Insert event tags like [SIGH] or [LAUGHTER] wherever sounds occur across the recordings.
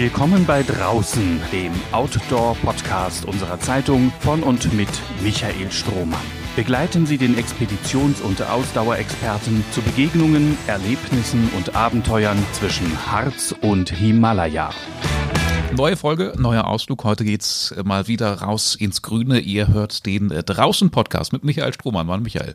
Willkommen bei Draußen, dem Outdoor-Podcast unserer Zeitung von und mit Michael Strohmann. Begleiten Sie den Expeditions- und Ausdauerexperten zu Begegnungen, Erlebnissen und Abenteuern zwischen Harz und Himalaya. Neue Folge, neuer Ausflug. Heute geht's mal wieder raus ins Grüne. Ihr hört den äh, Draußen-Podcast mit Michael Strohmann. Mann, Michael.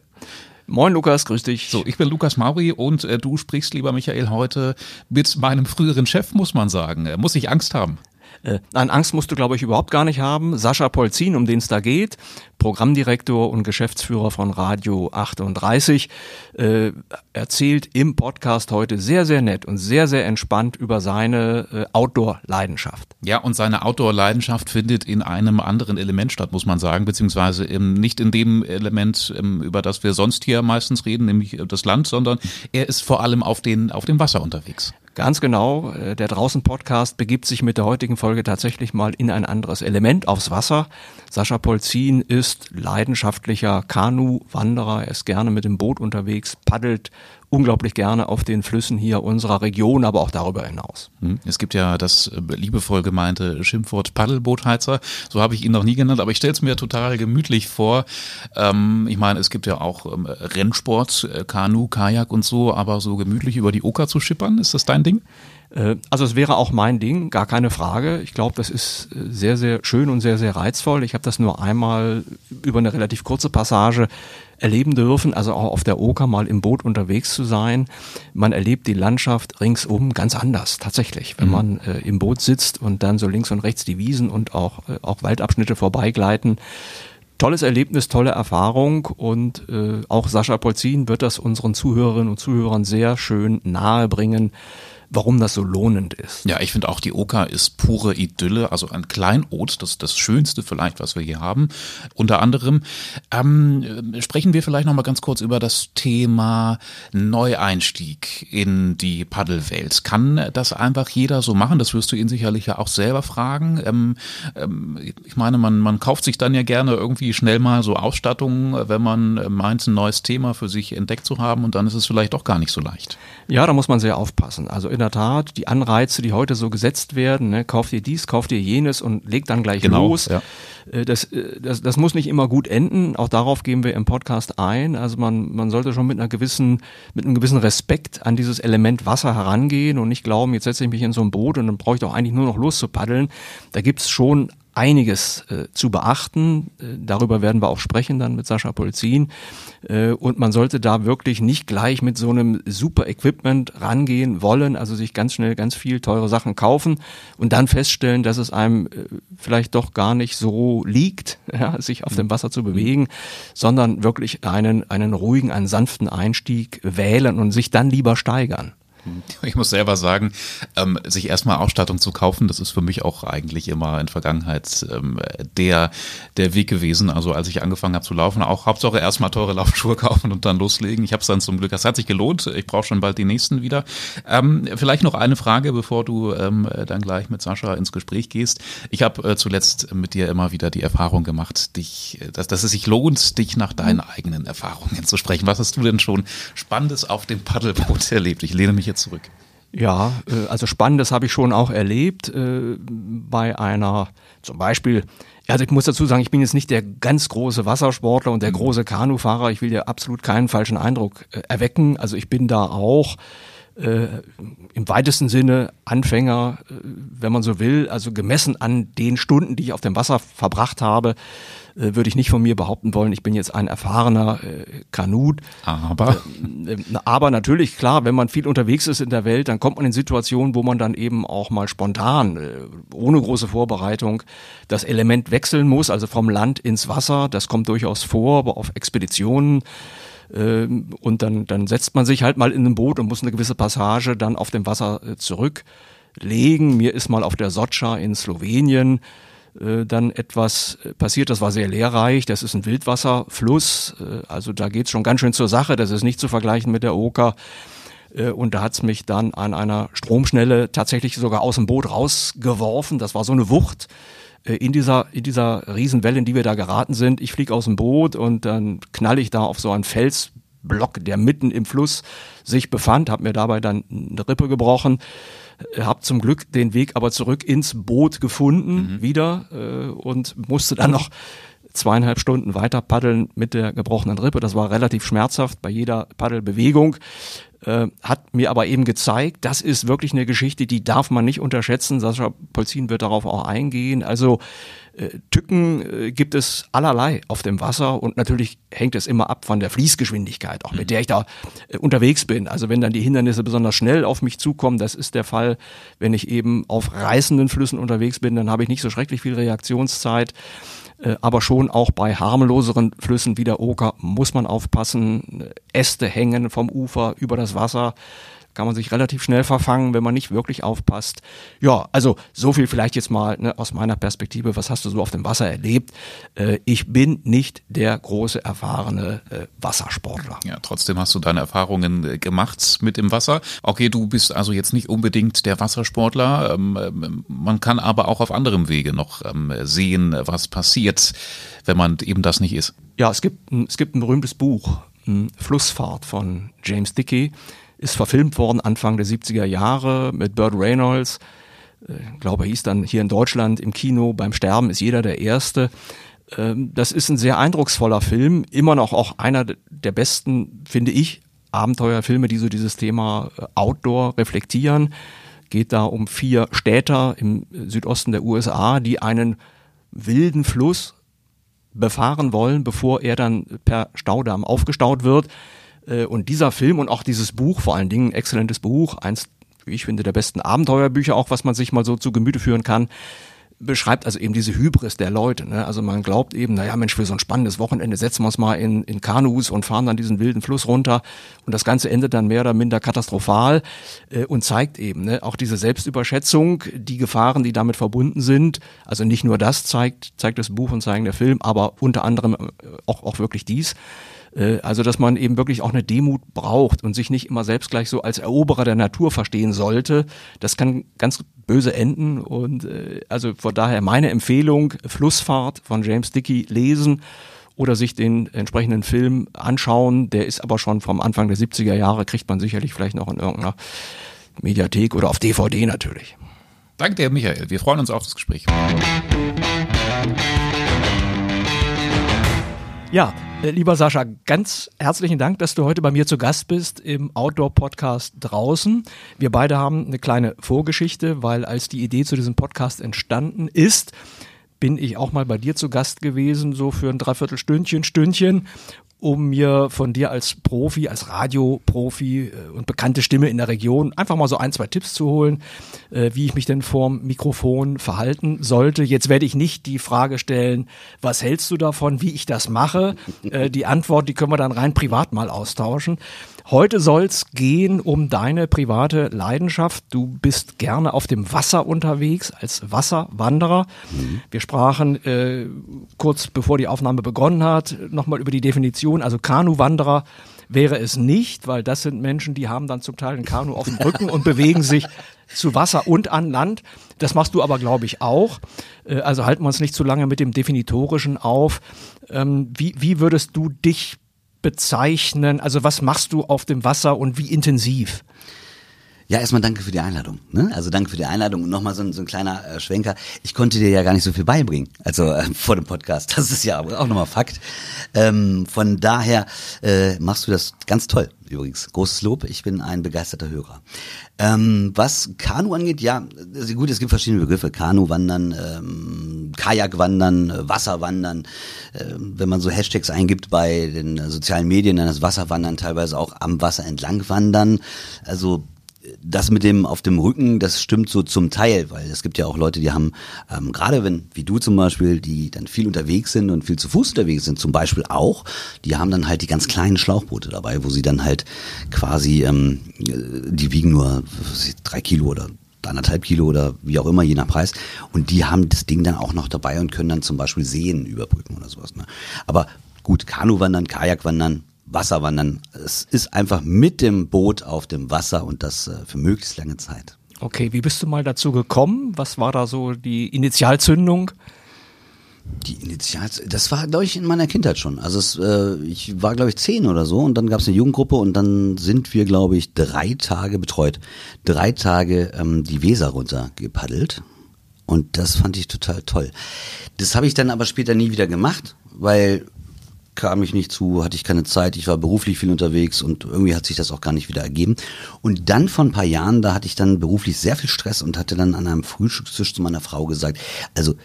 Moin Lukas, grüß dich. So, ich bin Lukas Mauri und äh, du sprichst, lieber Michael, heute mit meinem früheren Chef, muss man sagen. Äh, muss ich Angst haben? Äh, Angst musst du, glaube ich, überhaupt gar nicht haben. Sascha Polzin, um den es da geht, Programmdirektor und Geschäftsführer von Radio 38, äh, erzählt im Podcast heute sehr, sehr nett und sehr, sehr entspannt über seine äh, Outdoor-Leidenschaft. Ja, und seine Outdoor-Leidenschaft findet in einem anderen Element statt, muss man sagen, beziehungsweise im, nicht in dem Element, im, über das wir sonst hier meistens reden, nämlich das Land, sondern er ist vor allem auf, den, auf dem Wasser unterwegs. Ganz genau. Äh, der Draußen-Podcast begibt sich mit der heutigen Folge tatsächlich mal in ein anderes Element aufs Wasser. Sascha Polzin ist leidenschaftlicher Kanu-Wanderer. Er ist gerne mit dem Boot unterwegs, paddelt unglaublich gerne auf den Flüssen hier unserer Region, aber auch darüber hinaus. Hm. Es gibt ja das äh, liebevoll gemeinte Schimpfwort Paddelbootheizer. So habe ich ihn noch nie genannt, aber ich stelle es mir total gemütlich vor. Ähm, ich meine, es gibt ja auch ähm, Rennsport, äh, Kanu, Kajak und so, aber so gemütlich über die Oka zu schippern, ist das dein Ding? Äh, also es wäre auch mein Ding, gar keine Frage. Ich glaube, das ist äh, sehr, sehr schön und sehr, sehr reizvoll. Ich habe das nur einmal über eine relativ kurze Passage erleben dürfen, also auch auf der Oker mal im Boot unterwegs zu sein. Man erlebt die Landschaft ringsum ganz anders, tatsächlich. Wenn mhm. man äh, im Boot sitzt und dann so links und rechts die Wiesen und auch, äh, auch Waldabschnitte vorbeigleiten. Tolles Erlebnis, tolle Erfahrung und äh, auch Sascha Polzin wird das unseren Zuhörerinnen und Zuhörern sehr schön nahe bringen warum das so lohnend ist. Ja, ich finde auch die Oka ist pure Idylle, also ein Kleinod, das das Schönste vielleicht, was wir hier haben. Unter anderem ähm, sprechen wir vielleicht noch mal ganz kurz über das Thema Neueinstieg in die Paddelwelt. Kann das einfach jeder so machen? Das wirst du ihn sicherlich ja auch selber fragen. Ähm, ähm, ich meine, man, man kauft sich dann ja gerne irgendwie schnell mal so Ausstattung, wenn man meint, ein neues Thema für sich entdeckt zu haben und dann ist es vielleicht doch gar nicht so leicht. Ja, da muss man sehr aufpassen. Also in der Tat, die Anreize, die heute so gesetzt werden, ne, kauf dir dies, kauf dir jenes und leg dann gleich genau, los. Ja. Äh, das, äh, das, das muss nicht immer gut enden. Auch darauf gehen wir im Podcast ein. Also man, man sollte schon mit einer gewissen, mit einem gewissen Respekt an dieses Element Wasser herangehen und nicht glauben, jetzt setze ich mich in so ein Boot und dann brauche ich doch eigentlich nur noch loszupaddeln. Da gibt's schon einiges äh, zu beachten. Äh, darüber werden wir auch sprechen dann mit Sascha Polzin. Äh, und man sollte da wirklich nicht gleich mit so einem super Equipment rangehen wollen, also sich ganz schnell ganz viel teure Sachen kaufen und dann feststellen, dass es einem äh, vielleicht doch gar nicht so liegt, [LAUGHS] ja, sich auf dem Wasser zu bewegen, sondern wirklich einen, einen ruhigen, einen sanften Einstieg wählen und sich dann lieber steigern. [LAUGHS] Ich muss selber sagen, ähm, sich erstmal Ausstattung zu kaufen, das ist für mich auch eigentlich immer in Vergangenheit ähm, der, der Weg gewesen. Also als ich angefangen habe zu laufen, auch Hauptsache erstmal teure Laufschuhe [LAUGHS] kaufen und dann loslegen. Ich habe es dann zum Glück, das hat sich gelohnt. Ich brauche schon bald die nächsten wieder. Ähm, vielleicht noch eine Frage, bevor du ähm, dann gleich mit Sascha ins Gespräch gehst. Ich habe äh, zuletzt mit dir immer wieder die Erfahrung gemacht, dich, dass, dass es sich lohnt, dich nach deinen eigenen Erfahrungen zu sprechen. Was hast du denn schon Spannendes auf dem Paddelboot erlebt? Ich lehne mich jetzt zurück. Ja, äh, also Spannendes habe ich schon auch erlebt äh, bei einer, zum Beispiel, also ich muss dazu sagen, ich bin jetzt nicht der ganz große Wassersportler und der mhm. große Kanufahrer. Ich will dir absolut keinen falschen Eindruck äh, erwecken. Also ich bin da auch äh, im weitesten Sinne Anfänger, wenn man so will, also gemessen an den Stunden, die ich auf dem Wasser verbracht habe, äh, würde ich nicht von mir behaupten wollen, ich bin jetzt ein erfahrener äh, Kanut. Aber? Äh, aber natürlich, klar, wenn man viel unterwegs ist in der Welt, dann kommt man in Situationen, wo man dann eben auch mal spontan, äh, ohne große Vorbereitung, das Element wechseln muss, also vom Land ins Wasser. Das kommt durchaus vor, aber auf Expeditionen ähm, und dann, dann setzt man sich halt mal in ein Boot und muss eine gewisse Passage dann auf dem Wasser äh, zurücklegen. Mir ist mal auf der Socha in Slowenien äh, dann etwas äh, passiert, das war sehr lehrreich. Das ist ein Wildwasserfluss, also da geht's schon ganz schön zur Sache. Das ist nicht zu vergleichen mit der Oker. Und da hat's mich dann an einer Stromschnelle tatsächlich sogar aus dem Boot rausgeworfen. Das war so eine Wucht äh, in dieser, in dieser Riesenwelle, in die wir da geraten sind. Ich fliege aus dem Boot und dann knall ich da auf so einen Fels Felsblock, der mitten im Fluss sich befand, habe mir dabei dann eine Rippe gebrochen, äh, habe zum Glück den Weg aber zurück ins Boot gefunden mhm. wieder äh, und musste dann noch zweieinhalb Stunden weiter paddeln mit der gebrochenen Rippe. Das war relativ schmerzhaft bei jeder Paddelbewegung. Äh, hat mir aber eben gezeigt, das ist wirklich eine Geschichte, die darf man nicht unterschätzen. Sascha Polzin wird darauf auch eingehen. Also äh, Tücken äh, gibt es allerlei auf dem Wasser und natürlich hängt es immer ab von der Fließgeschwindigkeit, auch mit der ich da äh, unterwegs bin. Also wenn dann die Hindernisse besonders schnell auf mich zukommen, das ist der Fall, wenn ich eben auf reißenden Flüssen unterwegs bin, dann habe ich nicht so schrecklich viel Reaktionszeit. Äh, aber schon auch bei harmloseren Flüssen wie der Oker muss man aufpassen. Äste hängen vom Ufer über das Wasser kann man sich relativ schnell verfangen, wenn man nicht wirklich aufpasst. Ja, also so viel vielleicht jetzt mal ne, aus meiner Perspektive. Was hast du so auf dem Wasser erlebt? Äh, ich bin nicht der große erfahrene äh, Wassersportler. Ja, trotzdem hast du deine Erfahrungen äh, gemacht mit dem Wasser. Okay, du bist also jetzt nicht unbedingt der Wassersportler. Ähm, ähm, man kann aber auch auf anderem Wege noch ähm, sehen, was passiert, wenn man eben das nicht ist. Ja, es gibt, es gibt ein berühmtes Buch, Flussfahrt von James Dickey ist verfilmt worden Anfang der 70er Jahre mit Burt Reynolds. Ich äh, glaube, er hieß dann hier in Deutschland im Kino beim Sterben ist jeder der Erste. Ähm, das ist ein sehr eindrucksvoller Film, immer noch auch einer der besten, finde ich, Abenteuerfilme, die so dieses Thema äh, Outdoor reflektieren. Geht da um vier Städter im Südosten der USA, die einen wilden Fluss befahren wollen, bevor er dann per Staudamm aufgestaut wird. Äh, und dieser Film und auch dieses Buch, vor allen Dingen ein exzellentes Buch, eins, wie ich finde, der besten Abenteuerbücher, auch was man sich mal so zu Gemüte führen kann, beschreibt also eben diese Hybris der Leute. Ne? Also man glaubt eben, naja Mensch, für so ein spannendes Wochenende setzen wir uns mal in, in Kanus und fahren dann diesen wilden Fluss runter und das Ganze endet dann mehr oder minder katastrophal äh, und zeigt eben ne, auch diese Selbstüberschätzung, die Gefahren, die damit verbunden sind. Also nicht nur das zeigt, zeigt das Buch und zeigen der Film, aber unter anderem äh, auch, auch wirklich dies. Äh, also, dass man eben wirklich auch eine Demut braucht und sich nicht immer selbst gleich so als Eroberer der Natur verstehen sollte. Das kann ganz böse enden und äh, also von daher meine Empfehlung, Flussfahrt von James Dickey lesen oder sich den entsprechenden Film anschauen. Der ist aber schon vom Anfang der 70er Jahre, kriegt man sicherlich vielleicht noch in irgendeiner Mediathek oder auf DVD natürlich. Danke dir, Michael. Wir freuen uns auf das Gespräch. Ja, lieber Sascha, ganz herzlichen Dank, dass du heute bei mir zu Gast bist im Outdoor-Podcast draußen. Wir beide haben eine kleine Vorgeschichte, weil als die Idee zu diesem Podcast entstanden ist, bin ich auch mal bei dir zu Gast gewesen, so für ein Dreiviertelstündchen, Stündchen um mir von dir als Profi, als Radioprofi äh, und bekannte Stimme in der Region einfach mal so ein, zwei Tipps zu holen, äh, wie ich mich denn vorm Mikrofon verhalten sollte. Jetzt werde ich nicht die Frage stellen, was hältst du davon, wie ich das mache? Äh, die Antwort, die können wir dann rein privat mal austauschen. Heute soll es gehen um deine private Leidenschaft. Du bist gerne auf dem Wasser unterwegs als Wasserwanderer. Mhm. Wir sprachen äh, kurz bevor die Aufnahme begonnen hat nochmal über die Definition. Also Kanuwanderer wäre es nicht, weil das sind Menschen, die haben dann zum Teil ein Kanu auf dem [LAUGHS] Rücken und bewegen sich zu Wasser und an Land. Das machst du aber, glaube ich, auch. Äh, also halten wir uns nicht zu lange mit dem Definitorischen auf. Ähm, wie, wie würdest du dich bezeichnen? Also was machst du auf dem Wasser und wie intensiv? Ja, erstmal danke für die Einladung. Ne? Also danke für die Einladung und nochmal so ein, so ein kleiner äh, Schwenker. Ich konnte dir ja gar nicht so viel beibringen, also äh, vor dem Podcast. Das ist ja auch nochmal Fakt. Ähm, von daher äh, machst du das ganz toll. Übrigens, großes Lob. Ich bin ein begeisterter Hörer. Ähm, was Kanu angeht, ja, also gut, es gibt verschiedene Begriffe. Kanu wandern, ähm, Kajak wandern, äh, Wasserwandern. Äh, wenn man so Hashtags eingibt bei den äh, sozialen Medien, dann das Wasserwandern teilweise auch am Wasser entlang wandern. Also das mit dem auf dem Rücken, das stimmt so zum Teil, weil es gibt ja auch Leute, die haben, ähm, gerade wenn, wie du zum Beispiel, die dann viel unterwegs sind und viel zu Fuß unterwegs sind, zum Beispiel auch, die haben dann halt die ganz kleinen Schlauchboote dabei, wo sie dann halt quasi, ähm, die wiegen nur drei Kilo oder anderthalb Kilo oder wie auch immer, je nach Preis. Und die haben das Ding dann auch noch dabei und können dann zum Beispiel Seen überbrücken oder sowas. Ne? Aber gut, Kanuwandern, Kajakwandern, Wasserwandern. Es ist einfach mit dem Boot auf dem Wasser und das äh, für möglichst lange Zeit. Okay, wie bist du mal dazu gekommen? Was war da so die Initialzündung? Die Initials, das war, glaube ich, in meiner Kindheit schon. Also es, äh, ich war, glaube ich, zehn oder so und dann gab es eine Jugendgruppe und dann sind wir, glaube ich, drei Tage betreut. Drei Tage ähm, die Weser runter gepaddelt. Und das fand ich total toll. Das habe ich dann aber später nie wieder gemacht, weil kam ich nicht zu, hatte ich keine Zeit, ich war beruflich viel unterwegs und irgendwie hat sich das auch gar nicht wieder ergeben. Und dann vor ein paar Jahren, da hatte ich dann beruflich sehr viel Stress und hatte dann an einem Frühstückstisch zu meiner Frau gesagt, also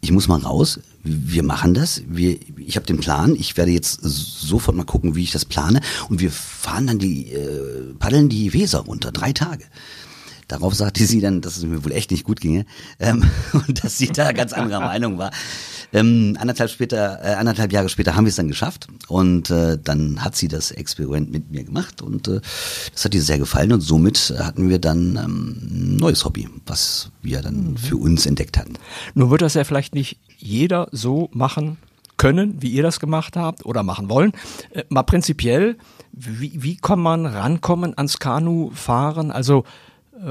ich muss mal raus, wir machen das, wir, ich habe den Plan, ich werde jetzt sofort mal gucken, wie ich das plane und wir fahren dann die, äh, paddeln die Weser runter, drei Tage. Darauf sagte sie dann, dass es mir wohl echt nicht gut ginge ähm, [LAUGHS] und dass sie da ganz anderer Meinung war. Ähm, anderthalb, später, äh, anderthalb Jahre später haben wir es dann geschafft und äh, dann hat sie das Experiment mit mir gemacht und äh, das hat ihr sehr gefallen und somit hatten wir dann ähm, ein neues Hobby, was wir dann mhm. für uns entdeckt hatten. Nur wird das ja vielleicht nicht jeder so machen können, wie ihr das gemacht habt oder machen wollen. Äh, mal prinzipiell, wie, wie kann man rankommen ans Kanufahren? Also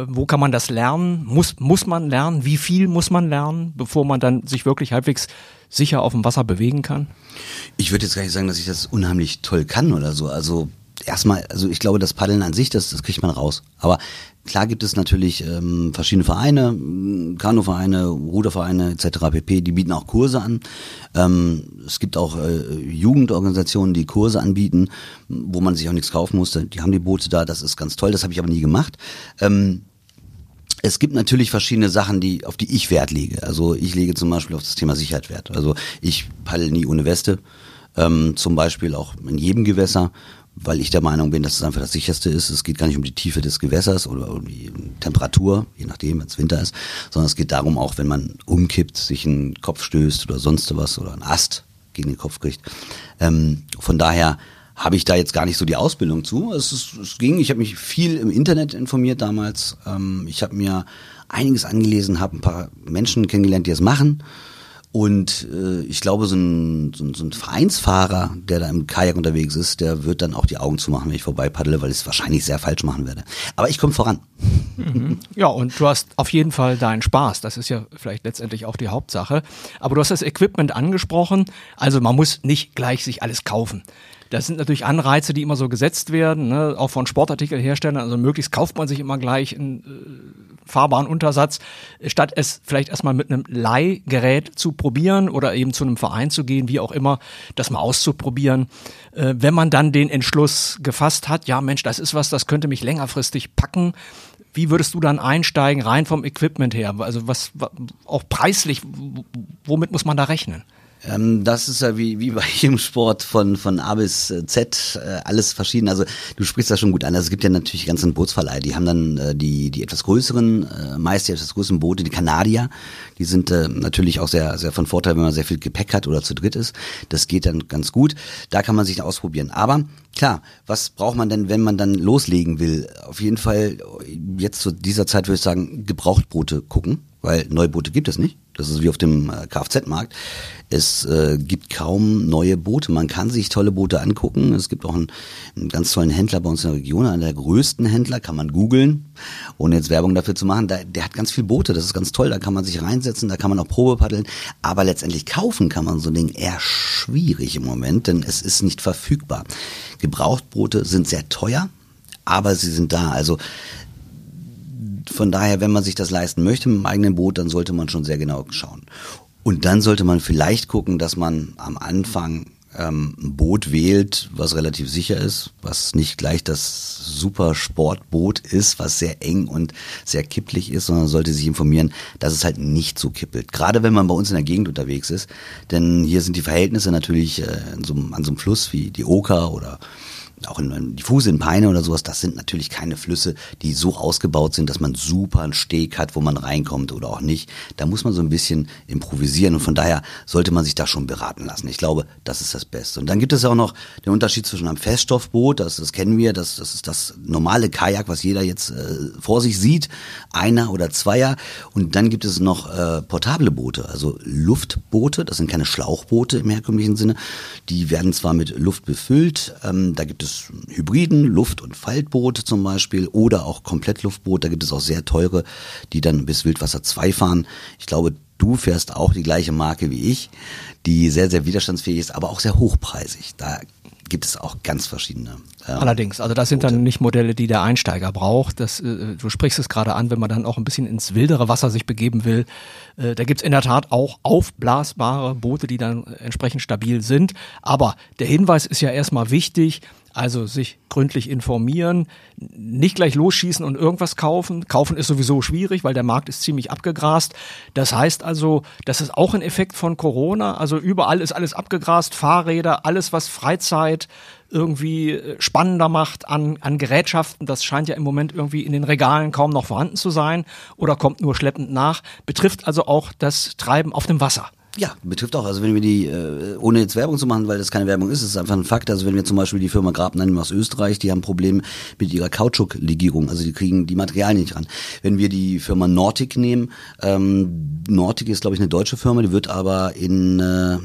wo kann man das lernen? Muss, muss man lernen? Wie viel muss man lernen, bevor man dann sich wirklich halbwegs sicher auf dem Wasser bewegen kann? Ich würde jetzt gar nicht sagen, dass ich das unheimlich toll kann oder so. Also erstmal, also ich glaube, das Paddeln an sich, das, das kriegt man raus. Aber klar gibt es natürlich ähm, verschiedene Vereine, Kanuvereine, Rudervereine etc. pp. Die bieten auch Kurse an. Ähm, es gibt auch äh, Jugendorganisationen, die Kurse anbieten, wo man sich auch nichts kaufen musste. Die haben die Boote da, das ist ganz toll. Das habe ich aber nie gemacht. Ähm, es gibt natürlich verschiedene Sachen, die, auf die ich Wert lege. Also ich lege zum Beispiel auf das Thema Sicherheit Wert. Also ich paddel nie ohne Weste. Ähm, zum Beispiel auch in jedem Gewässer weil ich der Meinung bin, dass es einfach das sicherste ist. Es geht gar nicht um die Tiefe des Gewässers oder um die Temperatur, je nachdem, wenn es Winter ist, sondern es geht darum, auch wenn man umkippt, sich einen Kopf stößt oder sonst was oder einen Ast gegen den Kopf kriegt. Ähm, von daher habe ich da jetzt gar nicht so die Ausbildung zu. Es, ist, es ging, ich habe mich viel im Internet informiert damals. Ähm, ich habe mir einiges angelesen, habe ein paar Menschen kennengelernt, die es machen. Und äh, ich glaube, so ein, so, ein, so ein Vereinsfahrer, der da im Kajak unterwegs ist, der wird dann auch die Augen zumachen, wenn ich vorbei paddle, weil ich es wahrscheinlich sehr falsch machen werde. Aber ich komme voran. Mhm. Ja, und du hast auf jeden Fall deinen Spaß. Das ist ja vielleicht letztendlich auch die Hauptsache. Aber du hast das Equipment angesprochen. Also man muss nicht gleich sich alles kaufen. Das sind natürlich Anreize, die immer so gesetzt werden, ne? auch von Sportartikelherstellern. Also möglichst kauft man sich immer gleich einen äh, fahrbaren Untersatz, statt es vielleicht erstmal mit einem Leihgerät zu probieren oder eben zu einem Verein zu gehen, wie auch immer, das mal auszuprobieren. Äh, wenn man dann den Entschluss gefasst hat, ja Mensch, das ist was, das könnte mich längerfristig packen, wie würdest du dann einsteigen, rein vom Equipment her? Also was, auch preislich, womit muss man da rechnen? Ähm, das ist ja wie, wie bei [LAUGHS] jedem Sport von, von A bis äh, Z, äh, alles verschieden. Also du sprichst das schon gut an. Also es gibt ja natürlich die ganzen Bootsverleihe, die haben dann äh, die, die etwas größeren, meist die etwas größeren Boote, die Kanadier, die sind natürlich auch sehr, sehr von Vorteil, wenn man sehr viel Gepäck hat oder zu dritt ist. Das geht dann ganz gut. Da kann man sich ausprobieren. Aber klar, was braucht man denn, wenn man dann loslegen will? Auf jeden Fall, jetzt zu dieser Zeit würde ich sagen, Gebrauchtboote gucken weil Neuboote gibt es nicht. Das ist wie auf dem äh, Kfz-Markt. Es äh, gibt kaum neue Boote. Man kann sich tolle Boote angucken. Es gibt auch einen, einen ganz tollen Händler bei uns in der Region, einer der größten Händler, kann man googeln, ohne jetzt Werbung dafür zu machen. Der, der hat ganz viele Boote, das ist ganz toll. Da kann man sich reinsetzen, da kann man auch Probe paddeln. Aber letztendlich kaufen kann man so ein Ding eher schwierig im Moment, denn es ist nicht verfügbar. Gebrauchtboote sind sehr teuer, aber sie sind da. Also von daher, wenn man sich das leisten möchte mit dem eigenen Boot, dann sollte man schon sehr genau schauen. Und dann sollte man vielleicht gucken, dass man am Anfang ähm, ein Boot wählt, was relativ sicher ist, was nicht gleich das super Sportboot ist, was sehr eng und sehr kipplich ist, sondern sollte sich informieren, dass es halt nicht so kippelt. Gerade wenn man bei uns in der Gegend unterwegs ist, denn hier sind die Verhältnisse natürlich äh, so, an so einem Fluss wie die Oker oder auch in, in Diffuse in Peine oder sowas, das sind natürlich keine Flüsse, die so ausgebaut sind, dass man super einen Steg hat, wo man reinkommt oder auch nicht. Da muss man so ein bisschen improvisieren und von daher sollte man sich da schon beraten lassen. Ich glaube, das ist das Beste. Und dann gibt es auch noch den Unterschied zwischen einem Feststoffboot, das, das kennen wir, das, das ist das normale Kajak, was jeder jetzt äh, vor sich sieht, einer oder zweier. Und dann gibt es noch äh, portable Boote, also Luftboote, das sind keine Schlauchboote im herkömmlichen Sinne. Die werden zwar mit Luft befüllt, ähm, da gibt es Hybriden, Luft- und Faltboote zum Beispiel oder auch Komplettluftboot. Da gibt es auch sehr teure, die dann bis Wildwasser 2 fahren. Ich glaube, du fährst auch die gleiche Marke wie ich, die sehr, sehr widerstandsfähig ist, aber auch sehr hochpreisig. Da gibt es auch ganz verschiedene. Ähm, Allerdings, also das sind dann nicht Modelle, die der Einsteiger braucht. Das, äh, du sprichst es gerade an, wenn man dann auch ein bisschen ins wildere Wasser sich begeben will. Äh, da gibt's in der Tat auch aufblasbare Boote, die dann entsprechend stabil sind. Aber der Hinweis ist ja erstmal wichtig, also sich gründlich informieren, nicht gleich losschießen und irgendwas kaufen. Kaufen ist sowieso schwierig, weil der Markt ist ziemlich abgegrast. Das heißt also, das ist auch ein Effekt von Corona. Also überall ist alles abgegrast, Fahrräder, alles was Freizeit irgendwie äh, spannender macht an, an Gerätschaften. Das scheint ja im Moment irgendwie in den Regalen kaum noch vorhanden zu sein oder kommt nur schleppend nach. Betrifft also auch das Treiben auf dem Wasser. Ja, betrifft auch. Also wenn wir die, äh, ohne jetzt Werbung zu machen, weil das keine Werbung ist, ist einfach ein Fakt. Also wenn wir zum Beispiel die Firma Grab nehmen aus Österreich, die haben ein Problem mit ihrer Kautschuklegierung. Also die kriegen die Materialien nicht ran. Wenn wir die Firma Nordic nehmen, ähm, Nordic ist glaube ich eine deutsche Firma, die wird aber in äh,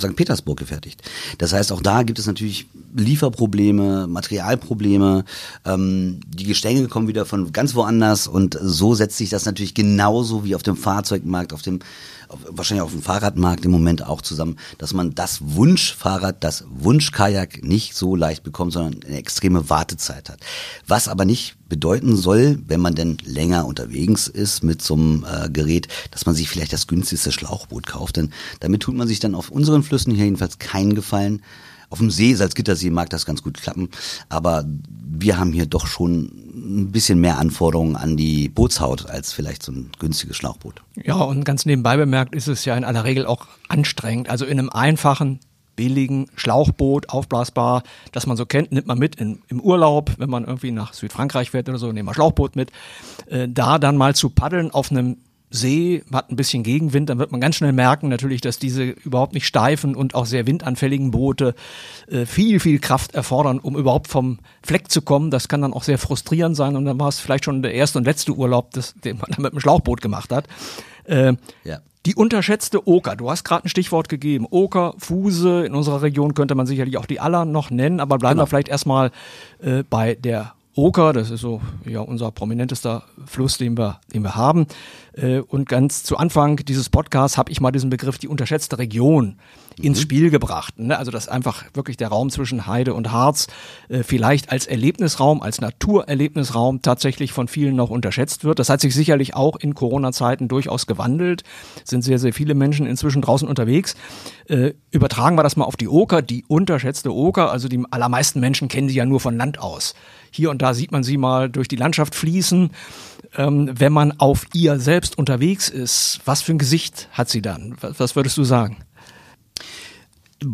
St. Petersburg gefertigt. Das heißt, auch da gibt es natürlich Lieferprobleme, Materialprobleme. Ähm, die Gestänge kommen wieder von ganz woanders und so setzt sich das natürlich genauso wie auf dem Fahrzeugmarkt, auf dem wahrscheinlich auf dem Fahrradmarkt im Moment auch zusammen, dass man das Wunschfahrrad, das Wunschkajak nicht so leicht bekommt, sondern eine extreme Wartezeit hat. Was aber nicht bedeuten soll, wenn man denn länger unterwegs ist mit so einem äh, Gerät, dass man sich vielleicht das günstigste Schlauchboot kauft. Denn damit tut man sich dann auf unseren Flüssen hier jedenfalls keinen Gefallen. Auf dem See, Salzgittersee mag das ganz gut klappen, aber wir haben hier doch schon ein bisschen mehr Anforderungen an die Bootshaut als vielleicht so ein günstiges Schlauchboot. Ja, und ganz nebenbei bemerkt ist es ja in aller Regel auch anstrengend. Also in einem einfachen billigen Schlauchboot, aufblasbar, das man so kennt, nimmt man mit in, im Urlaub, wenn man irgendwie nach Südfrankreich fährt oder so, nehmen wir Schlauchboot mit. Äh, da dann mal zu paddeln auf einem See, hat ein bisschen Gegenwind, dann wird man ganz schnell merken natürlich, dass diese überhaupt nicht steifen und auch sehr windanfälligen Boote äh, viel, viel Kraft erfordern, um überhaupt vom Fleck zu kommen. Das kann dann auch sehr frustrierend sein und dann war es vielleicht schon der erste und letzte Urlaub, das, den man dann mit dem Schlauchboot gemacht hat. Äh, ja. Die unterschätzte Oker, du hast gerade ein Stichwort gegeben. Oker, Fuse, in unserer Region könnte man sicherlich auch die Aller noch nennen, aber bleiben genau. wir vielleicht erstmal äh, bei der Oker, das ist so ja unser prominentester Fluss, den wir, den wir haben. Äh, und ganz zu Anfang dieses Podcasts habe ich mal diesen Begriff die unterschätzte Region ins mhm. Spiel gebracht. Ne? Also dass einfach wirklich der Raum zwischen Heide und Harz äh, vielleicht als Erlebnisraum, als Naturerlebnisraum tatsächlich von vielen noch unterschätzt wird. Das hat sich sicherlich auch in Corona-Zeiten durchaus gewandelt. Sind sehr, sehr viele Menschen inzwischen draußen unterwegs. Äh, übertragen wir das mal auf die Oker, die unterschätzte Oker. Also die allermeisten Menschen kennen sie ja nur von Land aus. Hier und da sieht man sie mal durch die Landschaft fließen. Ähm, wenn man auf ihr selbst unterwegs ist, was für ein Gesicht hat sie dann? Was, was würdest du sagen?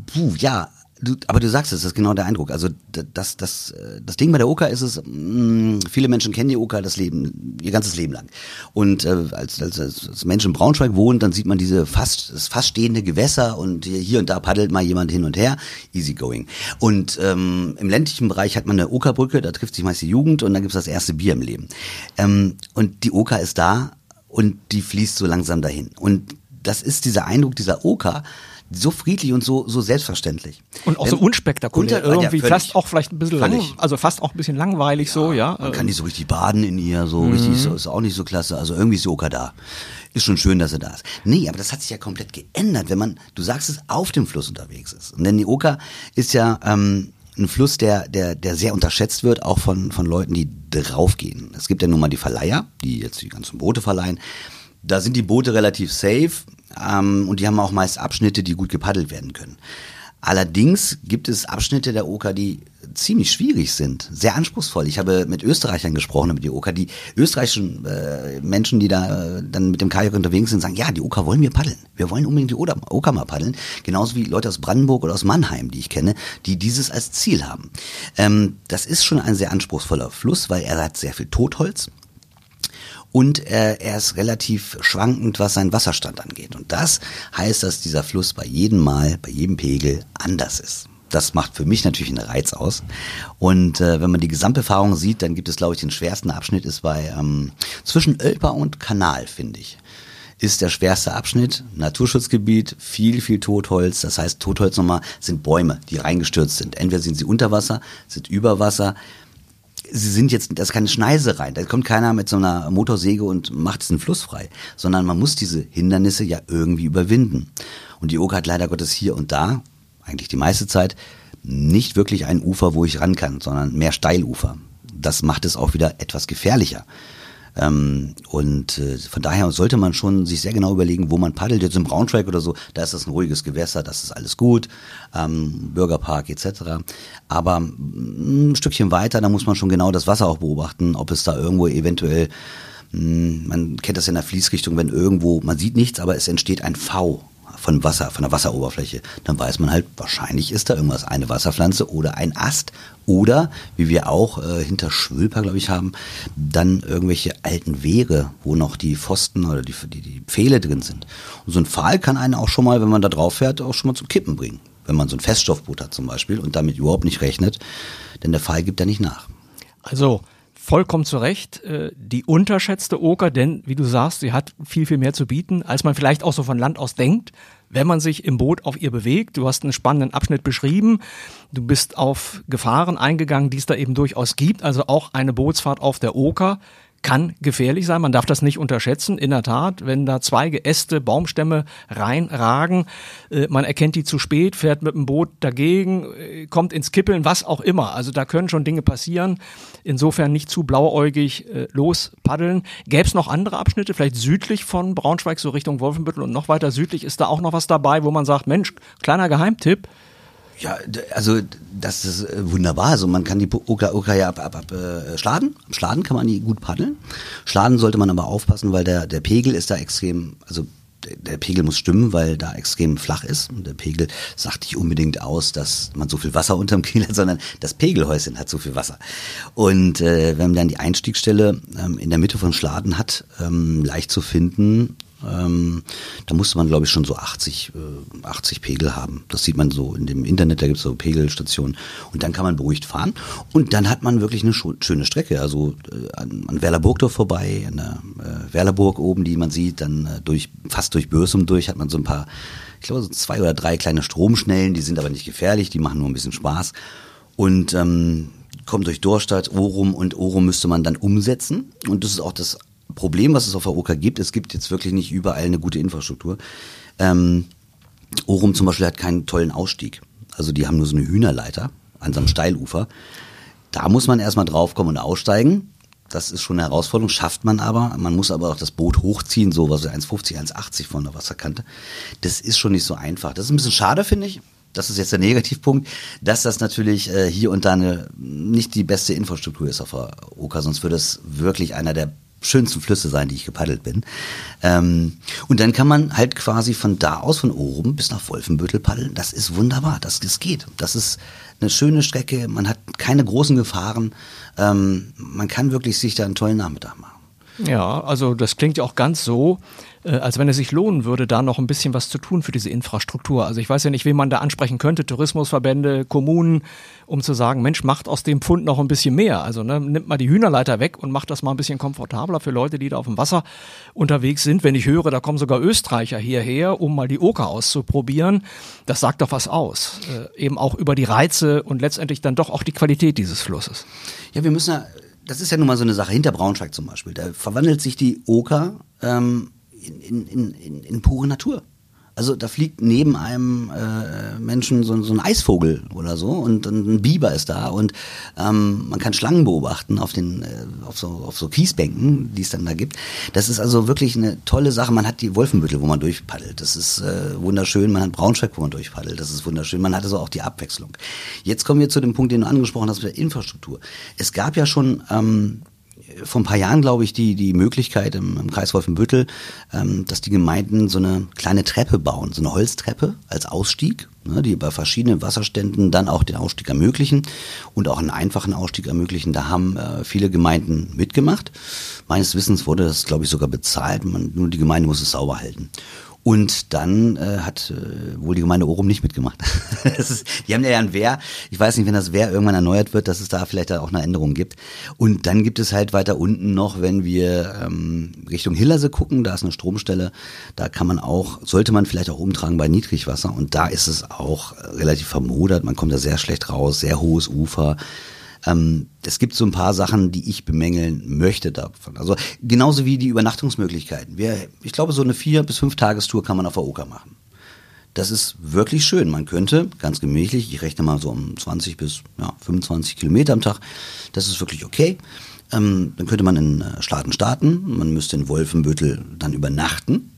Puh, ja, Du, aber du sagst es, das ist genau der Eindruck. Also das, das, das Ding bei der Oka ist es, mh, mm, viele Menschen kennen die Oka das Leben, ihr ganzes Leben lang. Und äh, als, als, als Mensch in Braunschweig wohnt, dann sieht man diese fast, das fast stehende Gewässer und hier und da paddelt mal jemand hin und her, easy going. Und ähm, im ländlichen Bereich hat man eine Oka-Brücke, da trifft sich meist die Jugend und dann gibt's das erste Bier im Leben. Ähm, und die Oka ist da und die fließt so langsam dahin. Und das ist dieser Eindruck dieser Oka, so friedlich und so, so selbstverständlich. Und auch so unspektakulär. Unter, irgendwie ja, fast auch vielleicht ein bisschen lang, also fast auch ein bisschen langweilig ja, so, ja. Man kann nicht so richtig baden in ihr, so mhm. richtig, so, ist auch nicht so klasse. Also irgendwie ist Oka da. Ist schon schön, dass er da ist. Nee, aber das hat sich ja komplett geändert, wenn man, du sagst es, auf dem Fluss unterwegs ist. Und denn die Oka ist ja, ähm, ein Fluss, der, der, der sehr unterschätzt wird, auch von, von Leuten, die draufgehen. Es gibt ja nun mal die Verleiher, die jetzt die ganzen Boote verleihen. Da sind die Boote relativ safe. Ähm, und die haben auch meist Abschnitte, die gut gepaddelt werden können. Allerdings gibt es Abschnitte der Oka, die ziemlich schwierig sind, sehr anspruchsvoll. Ich habe mit Österreichern gesprochen über die Oka. Die österreichischen äh, Menschen, die da äh, dann mit dem Kajak unterwegs sind, sagen, ja, die Oka wollen wir paddeln. Wir wollen unbedingt die Oka mal paddeln. Genauso wie Leute aus Brandenburg oder aus Mannheim, die ich kenne, die dieses als Ziel haben. Ähm, das ist schon ein sehr anspruchsvoller Fluss, weil er hat sehr viel Totholz und äh, er ist relativ schwankend, was seinen Wasserstand angeht. Und das heißt, dass dieser Fluss bei jedem Mal, bei jedem Pegel anders ist. Das macht für mich natürlich einen Reiz aus. Und äh, wenn man die Gesamterfahrung sieht, dann gibt es, glaube ich, den schwersten Abschnitt ist bei ähm, zwischen Ölper und Kanal, finde ich ist der schwerste Abschnitt. Naturschutzgebiet, viel, viel Totholz. Das heißt, Totholz nochmal sind Bäume, die reingestürzt sind. Entweder sind sie unter Wasser, sind über Wasser sie sind jetzt, das ist keine Schneise rein. Da kommt keiner mit so einer Motorsäge und macht diesen Fluss frei, sondern man muss diese Hindernisse ja irgendwie überwinden. Und die Oker hat leider Gottes hier und da, eigentlich die meiste Zeit, nicht wirklich ein Ufer, wo ich ran kann, sondern mehr Steilufer. Das macht es auch wieder etwas gefährlicher. Ähm, und äh, von daher sollte man schon sich sehr genau überlegen, wo man paddelt. Jetzt im Braunschweig oder so, da ist das ein ruhiges Gewässer, das ist alles gut, ähm, Bürgerpark etc. Aber ein Stückchen weiter, da muss man schon genau das Wasser auch beobachten, ob es da irgendwo eventuell hm, man kennt das in der Fließrichtung, wenn irgendwo, man sieht nichts, aber es entsteht ein V von Wasser, von der Wasseroberfläche, dann weiß man halt, wahrscheinlich ist da irgendwas, eine Wasserpflanze oder ein Ast oder, wie wir auch äh, hinter Schwülper, glaube ich, haben, dann irgendwelche alten Wehre, wo noch die Pfosten oder die, die, die Pfähle drin sind. Und so ein Pfahl kann einen auch schon mal, wenn man da drauf fährt, auch schon mal zum Kippen bringen. Wenn man so ein Feststoffboot hat zum Beispiel und damit überhaupt nicht rechnet, denn der Pfahl gibt da nicht nach. Also, vollkommen zu Recht äh, die unterschätzte Oker, denn wie du sagst, sie hat viel, viel mehr zu bieten, als man vielleicht auch so von Land aus denkt, wenn man sich im Boot auf ihr bewegt. Du hast einen spannenden Abschnitt beschrieben. Du bist auf Gefahren eingegangen, die es da eben durchaus gibt. Also auch eine Bootsfahrt auf der Oker kann gefährlich sein. Man darf das nicht unterschätzen. In der Tat, wenn da Zweige, Äste, Baumstämme reinragen, äh, man erkennt die zu spät, fährt mit dem Boot dagegen, äh, kommt ins Kippeln, was auch immer. Also da können schon Dinge passieren. Insofern nicht zu blauäugig äh, lospaddeln. Gäbe es noch andere Abschnitte, vielleicht südlich von Braunschweig, so Richtung Wolfenbüttel und noch weiter südlich, ist da auch noch was dabei, wo man sagt, Mensch, kleiner Geheimtipp, ja, also das ist äh, wunderbar. Also man kann die Oka, ja ab, ab, ab äh, Schladen. Am Schladen kann man die gut paddeln. Schladen sollte man aber aufpassen, weil der, der Pegel ist da extrem, also der Pegel muss stimmen, weil da extrem flach ist. Und der Pegel sagt nicht unbedingt aus, dass man so viel Wasser [LAUGHS] unterm Kiel hat, sondern das Pegelhäuschen hat so viel Wasser. Und äh, wenn man dann die Einstiegsstelle ähm, in der Mitte von Schladen hat, ähm, leicht zu finden, ähm, da musste man, glaube ich, schon so 80, äh, 80 Pegel haben. Das sieht man so in dem Internet, da gibt es so Pegelstationen. Und dann kann man beruhigt fahren. Und dann hat man wirklich eine schöne Strecke. Also äh, an, an Werlerburgdorf vorbei, an der äh, Werlerburg oben, die man sieht, dann äh, durch fast durch Bürsum durch hat man so ein paar, ich glaube, so zwei oder drei kleine Stromschnellen, die sind aber nicht gefährlich, die machen nur ein bisschen Spaß. Und ähm, kommt durch Dorstadt, Orum und Orum müsste man dann umsetzen. Und das ist auch das Problem, was es auf der OK gibt, es gibt jetzt wirklich nicht überall eine gute Infrastruktur. Ähm, Orum zum Beispiel hat keinen tollen Ausstieg. Also die haben nur so eine Hühnerleiter an so einem Steilufer. Da muss man erstmal draufkommen und aussteigen. Das ist schon eine Herausforderung, schafft man aber. Man muss aber auch das Boot hochziehen, so was 1,50, 1,80 von der Wasserkante. Das ist schon nicht so einfach. Das ist ein bisschen schade, finde ich. Das ist jetzt der Negativpunkt, dass das natürlich äh, hier und da eine, nicht die beste Infrastruktur ist auf der Oka, sonst würde es wirklich einer der schönsten Flüsse sein, die ich gepaddelt bin. Ähm, und dann kann man halt quasi von da aus, von oben bis nach Wolfenbüttel paddeln. Das ist wunderbar, das, das geht. Das ist eine schöne Strecke, man hat keine großen Gefahren. Ähm, man kann wirklich sich da einen tollen Nachmittag machen. Ja, also das klingt ja auch ganz so, äh, als wenn es sich lohnen würde, da noch ein bisschen was zu tun für diese Infrastruktur. Also ich weiß ja nicht, wen man da ansprechen könnte, Tourismusverbände, Kommunen, um zu sagen, Mensch, macht aus dem Pfund noch ein bisschen mehr. Also ne, nimmt mal die Hühnerleiter weg und macht das mal ein bisschen komfortabler für Leute, die da auf dem Wasser unterwegs sind. Wenn ich höre, da kommen sogar Österreicher hierher, um mal die Oker auszuprobieren, das sagt doch was aus. Äh, eben auch über die Reize und letztendlich dann doch auch die Qualität dieses Flusses. Ja, wir müssen ja das ist ja nun mal so eine Sache, hinter Braunschweig zum Beispiel, da verwandelt sich die Oker ähm, in, in, in, in pure Natur. Also da fliegt neben einem äh, Menschen so, so, ein Eisvogel oder so und, ein Biber ist da und ähm, man kann Schlangen beobachten auf den äh, auf so auf so Kiesbänken, die es dann da gibt. Das ist also wirklich eine tolle Sache. Man hat die Wolfenbüttel, wo man durchpaddelt. Das ist äh, wunderschön. Man hat Braunschweig, wo man durchpaddelt. Das ist wunderschön. Man hat also auch die Abwechslung. Jetzt kommen wir zu dem Punkt, den du angesprochen hast mit der Infrastruktur. Es gab ja schon ähm, vor ein paar Jahren, glaube ich, die, die Möglichkeit im, im Kreis Wolfenbüttel, ähm, dass die Gemeinden so eine kleine Treppe bauen, so eine Holztreppe als Ausstieg, ne, die bei verschiedenen Wasserständen dann auch den Ausstieg ermöglichen und auch einen einfachen Ausstieg ermöglichen. Da haben äh, viele Gemeinden mitgemacht. Meines Wissens wurde das, glaube ich, sogar bezahlt. Man, nur die Gemeinde muss es sauber halten. Und dann äh, hat äh, wohl die Gemeinde Orum nicht mitgemacht. [LAUGHS] ist, die haben ja ein Wehr. Ich weiß nicht, wenn das Wehr irgendwann erneuert wird, dass es da vielleicht auch eine Änderung gibt. Und dann gibt es halt weiter unten noch, wenn wir ähm, Richtung Hillerse gucken, da ist eine Stromstelle, da kann man auch, sollte man vielleicht auch umtragen bei Niedrigwasser. Und da ist es auch relativ vermodert. Man kommt da sehr schlecht raus, sehr hohes Ufer. Ähm, es gibt so ein paar Sachen, die ich bemängeln möchte davon. Also genauso wie die Übernachtungsmöglichkeiten. Wir, ich glaube, so eine vier bis fünf Tagestour kann man auf der Oker machen. Das ist wirklich schön. Man könnte ganz gemächlich, ich rechne mal so um 20 bis ja, 25 Kilometer am Tag, das ist wirklich okay. Ähm, dann könnte man in äh, Staaten starten, man müsste in Wolfenbüttel dann übernachten.